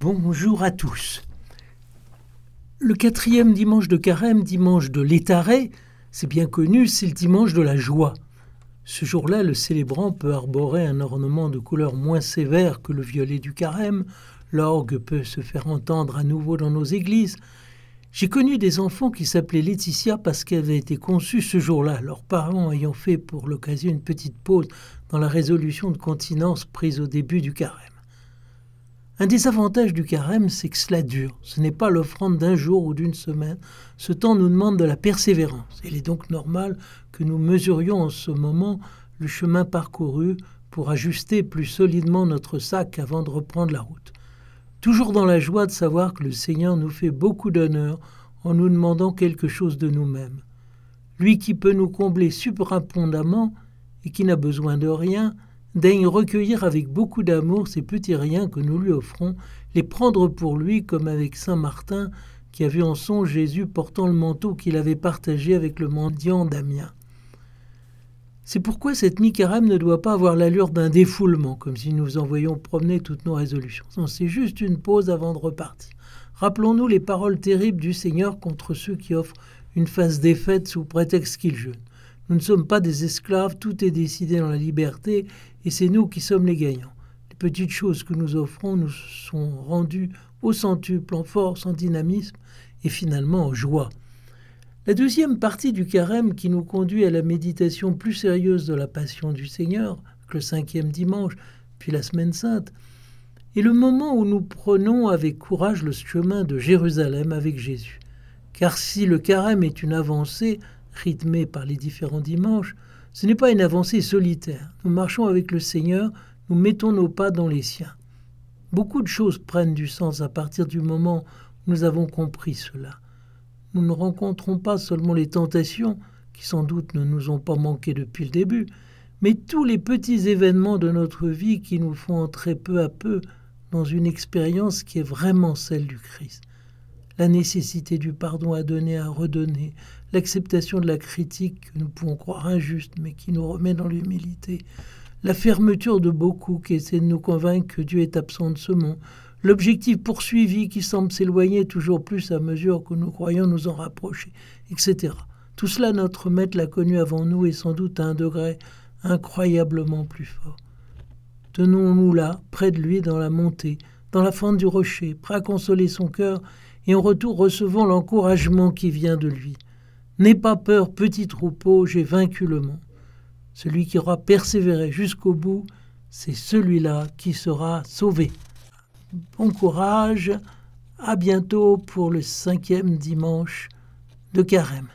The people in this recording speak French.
Bonjour à tous. Le quatrième dimanche de carême, dimanche de l'étaré, c'est bien connu, c'est le dimanche de la joie. Ce jour-là, le célébrant peut arborer un ornement de couleur moins sévère que le violet du carême, l'orgue peut se faire entendre à nouveau dans nos églises. J'ai connu des enfants qui s'appelaient Laetitia parce qu'elle avait été conçue ce jour-là, leurs parents ayant fait pour l'occasion une petite pause dans la résolution de continence prise au début du carême. Un des avantages du carême, c'est que cela dure. Ce n'est pas l'offrande d'un jour ou d'une semaine. Ce temps nous demande de la persévérance. Il est donc normal que nous mesurions en ce moment le chemin parcouru pour ajuster plus solidement notre sac avant de reprendre la route. Toujours dans la joie de savoir que le Seigneur nous fait beaucoup d'honneur en nous demandant quelque chose de nous-mêmes. Lui qui peut nous combler superabondamment et qui n'a besoin de rien, daigne recueillir avec beaucoup d'amour ces petits riens que nous lui offrons, les prendre pour lui comme avec Saint Martin qui a vu en son Jésus portant le manteau qu'il avait partagé avec le mendiant Damien. C'est pourquoi cette mi-carême ne doit pas avoir l'allure d'un défoulement, comme si nous envoyions promener toutes nos résolutions. c'est juste une pause avant de repartir. Rappelons-nous les paroles terribles du Seigneur contre ceux qui offrent une phase défaite sous prétexte qu'ils jeûnent. Nous ne sommes pas des esclaves, tout est décidé dans la liberté, et c'est nous qui sommes les gagnants. Les petites choses que nous offrons nous sont rendues au centuple, en force, en dynamisme, et finalement en joie. La deuxième partie du carême qui nous conduit à la méditation plus sérieuse de la passion du Seigneur, le cinquième dimanche, puis la semaine sainte, est le moment où nous prenons avec courage le chemin de Jérusalem avec Jésus. Car si le carême est une avancée, rythmé par les différents dimanches, ce n'est pas une avancée solitaire. Nous marchons avec le Seigneur, nous mettons nos pas dans les siens. Beaucoup de choses prennent du sens à partir du moment où nous avons compris cela. Nous ne rencontrons pas seulement les tentations, qui sans doute ne nous ont pas manqué depuis le début, mais tous les petits événements de notre vie qui nous font entrer peu à peu dans une expérience qui est vraiment celle du Christ la nécessité du pardon à donner, à redonner, l'acceptation de la critique que nous pouvons croire injuste, mais qui nous remet dans l'humilité, la fermeture de beaucoup qui essaient de nous convaincre que Dieu est absent de ce monde, l'objectif poursuivi qui semble s'éloigner toujours plus à mesure que nous croyons nous en rapprocher, etc. Tout cela, notre Maître l'a connu avant nous et sans doute à un degré incroyablement plus fort. Tenons-nous là, près de lui, dans la montée, dans la fente du rocher, prêt à consoler son cœur et en retour recevant l'encouragement qui vient de lui. N'aie pas peur, petit troupeau, j'ai vaincu le monde. Celui qui aura persévéré jusqu'au bout, c'est celui-là qui sera sauvé. Bon courage, à bientôt pour le cinquième dimanche de Carême.